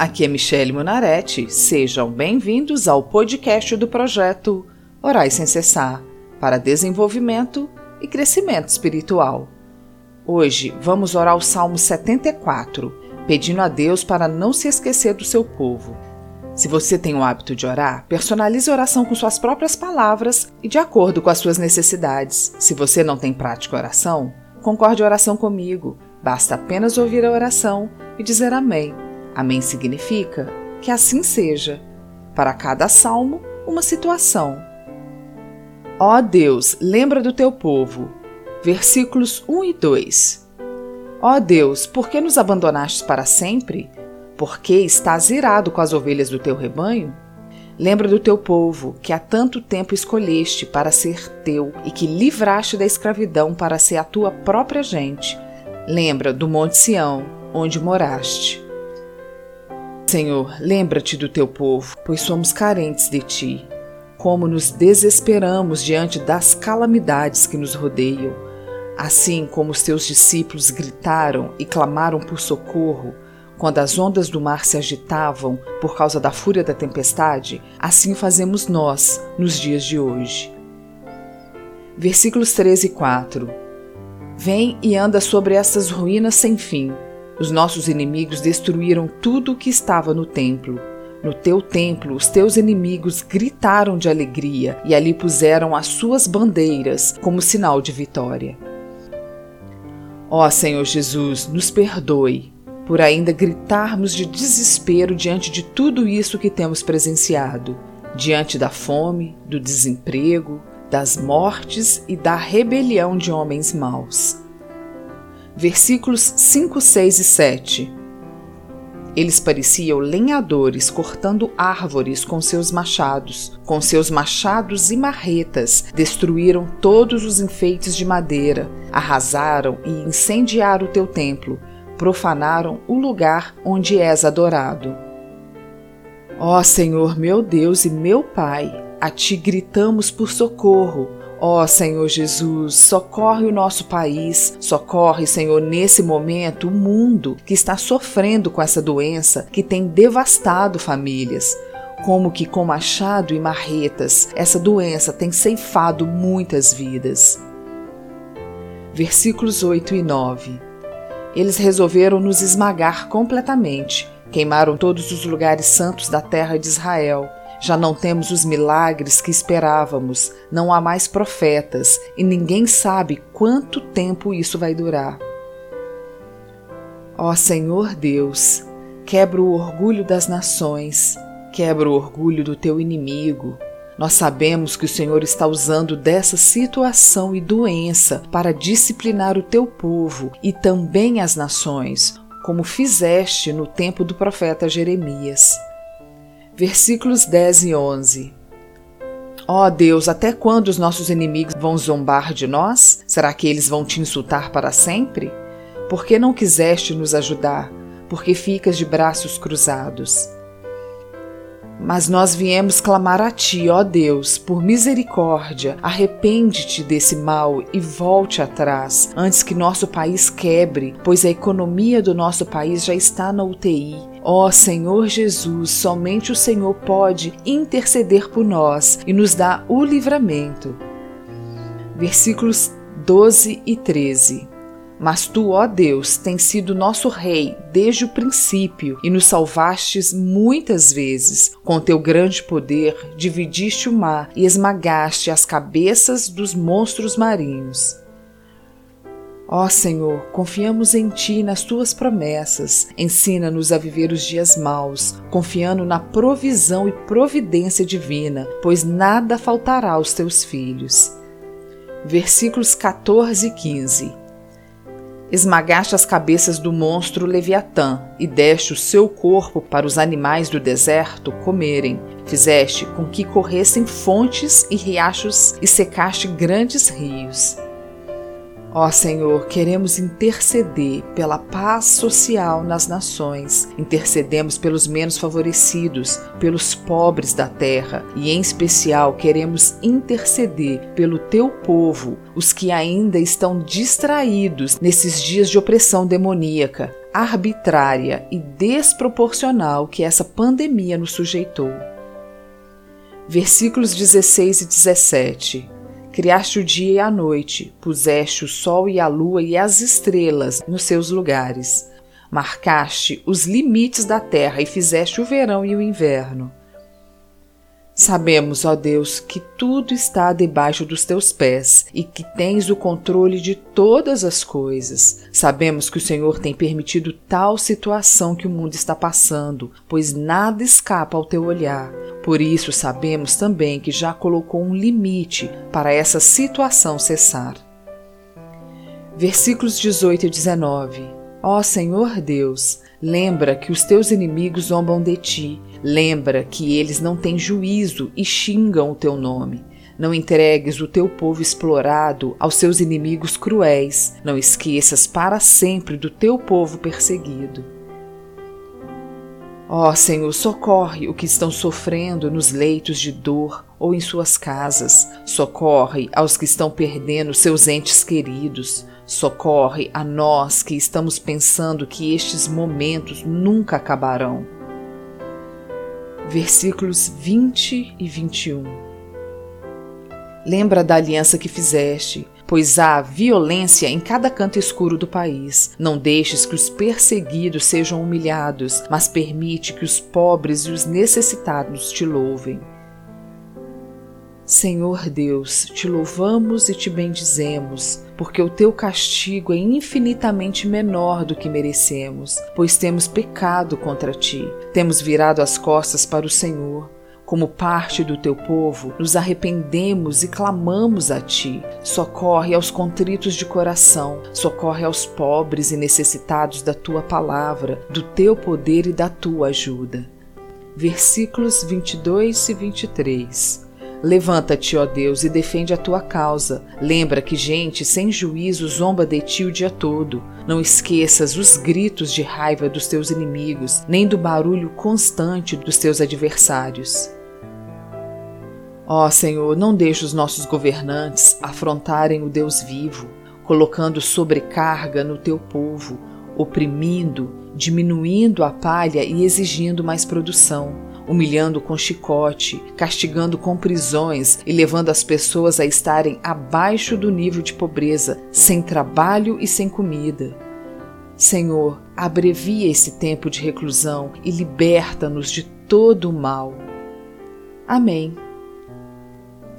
aqui é Michele Munarete. Sejam bem-vindos ao podcast do projeto Orais Sem Cessar para desenvolvimento e crescimento espiritual. Hoje vamos orar o Salmo 74, pedindo a Deus para não se esquecer do seu povo. Se você tem o hábito de orar, personalize a oração com suas próprias palavras e de acordo com as suas necessidades. Se você não tem prática oração, concorde a oração comigo. Basta apenas ouvir a oração e dizer amém. Amém significa que assim seja. Para cada salmo, uma situação. Ó Deus, lembra do teu povo. Versículos 1 e 2. Ó Deus, por que nos abandonaste para sempre? Por que estás irado com as ovelhas do teu rebanho? Lembra do teu povo, que há tanto tempo escolheste para ser teu e que livraste da escravidão para ser a tua própria gente. Lembra do Monte Sião, onde moraste. Senhor, lembra-te do teu povo, pois somos carentes de ti como nos desesperamos diante das calamidades que nos rodeiam. Assim como os teus discípulos gritaram e clamaram por socorro, quando as ondas do mar se agitavam por causa da fúria da tempestade, assim fazemos nós nos dias de hoje. Versículos 13 e 4 Vem e anda sobre estas ruínas sem fim. Os nossos inimigos destruíram tudo o que estava no templo no teu templo, os teus inimigos gritaram de alegria e ali puseram as suas bandeiras como sinal de vitória. Ó Senhor Jesus, nos perdoe por ainda gritarmos de desespero diante de tudo isso que temos presenciado, diante da fome, do desemprego, das mortes e da rebelião de homens maus. Versículos 5, 6 e 7 eles pareciam lenhadores cortando árvores com seus machados. Com seus machados e marretas, destruíram todos os enfeites de madeira, arrasaram e incendiaram o teu templo, profanaram o lugar onde és adorado. Ó Senhor meu Deus e meu Pai, a ti gritamos por socorro Ó oh, Senhor Jesus, socorre o nosso país, socorre, Senhor, nesse momento o mundo que está sofrendo com essa doença que tem devastado famílias. Como que com machado e marretas essa doença tem ceifado muitas vidas. Versículos 8 e 9. Eles resolveram nos esmagar completamente, queimaram todos os lugares santos da terra de Israel já não temos os milagres que esperávamos, não há mais profetas e ninguém sabe quanto tempo isso vai durar. Ó Senhor Deus, quebra o orgulho das nações, quebra o orgulho do teu inimigo. Nós sabemos que o Senhor está usando dessa situação e doença para disciplinar o teu povo e também as nações, como fizeste no tempo do profeta Jeremias versículos 10 e 11. Ó oh Deus, até quando os nossos inimigos vão zombar de nós? Será que eles vão te insultar para sempre? Por que não quiseste nos ajudar? Porque ficas de braços cruzados? Mas nós viemos clamar a Ti, ó Deus, por misericórdia, arrepende-te desse mal e volte atrás, antes que nosso país quebre, pois a economia do nosso país já está na UTI. Ó Senhor Jesus, somente o Senhor pode interceder por nós e nos dar o livramento. Versículos 12 e 13. Mas tu, ó Deus, tens sido nosso Rei desde o princípio e nos salvastes muitas vezes. Com teu grande poder, dividiste o mar e esmagaste as cabeças dos monstros marinhos. Ó Senhor, confiamos em Ti e nas Tuas promessas. Ensina-nos a viver os dias maus, confiando na provisão e providência divina, pois nada faltará aos Teus filhos. Versículos 14 e 15 Esmagaste as cabeças do monstro Leviatã e deste o seu corpo para os animais do deserto comerem. Fizeste com que corressem fontes e riachos e secaste grandes rios. Ó Senhor, queremos interceder pela paz social nas nações. Intercedemos pelos menos favorecidos, pelos pobres da terra e, em especial, queremos interceder pelo teu povo, os que ainda estão distraídos nesses dias de opressão demoníaca. arbitrária e desproporcional que essa pandemia nos sujeitou. Versículos 16 e 17. Criaste o dia e a noite, puseste o sol e a lua e as estrelas nos seus lugares. Marcaste os limites da terra e fizeste o verão e o inverno. Sabemos, ó Deus, que tudo está debaixo dos teus pés e que tens o controle de todas as coisas. Sabemos que o Senhor tem permitido tal situação que o mundo está passando, pois nada escapa ao teu olhar. Por isso, sabemos também que já colocou um limite para essa situação cessar. Versículos 18 e 19. Ó Senhor Deus, lembra que os teus inimigos zombam de ti Lembra que eles não têm juízo e xingam o teu nome. Não entregues o teu povo explorado aos seus inimigos cruéis. Não esqueças para sempre do teu povo perseguido. Ó oh, Senhor, socorre o que estão sofrendo nos leitos de dor ou em suas casas. Socorre aos que estão perdendo seus entes queridos. Socorre a nós que estamos pensando que estes momentos nunca acabarão versículos 20 e 21. Lembra da aliança que fizeste, pois há violência em cada canto escuro do país. Não deixes que os perseguidos sejam humilhados, mas permite que os pobres e os necessitados te louvem. Senhor Deus, te louvamos e te bendizemos, porque o teu castigo é infinitamente menor do que merecemos, pois temos pecado contra ti, temos virado as costas para o Senhor. Como parte do teu povo, nos arrependemos e clamamos a ti. Socorre aos contritos de coração, socorre aos pobres e necessitados da tua palavra, do teu poder e da tua ajuda. Versículos 22 e 23. Levanta-te, ó Deus, e defende a tua causa. Lembra que gente sem juízo zomba de ti o dia todo. Não esqueças os gritos de raiva dos teus inimigos, nem do barulho constante dos teus adversários. Ó Senhor, não deixe os nossos governantes afrontarem o Deus vivo, colocando sobrecarga no teu povo, oprimindo, diminuindo a palha e exigindo mais produção humilhando com chicote, castigando com prisões e levando as pessoas a estarem abaixo do nível de pobreza, sem trabalho e sem comida. Senhor, abrevia esse tempo de reclusão e liberta-nos de todo o mal. Amém.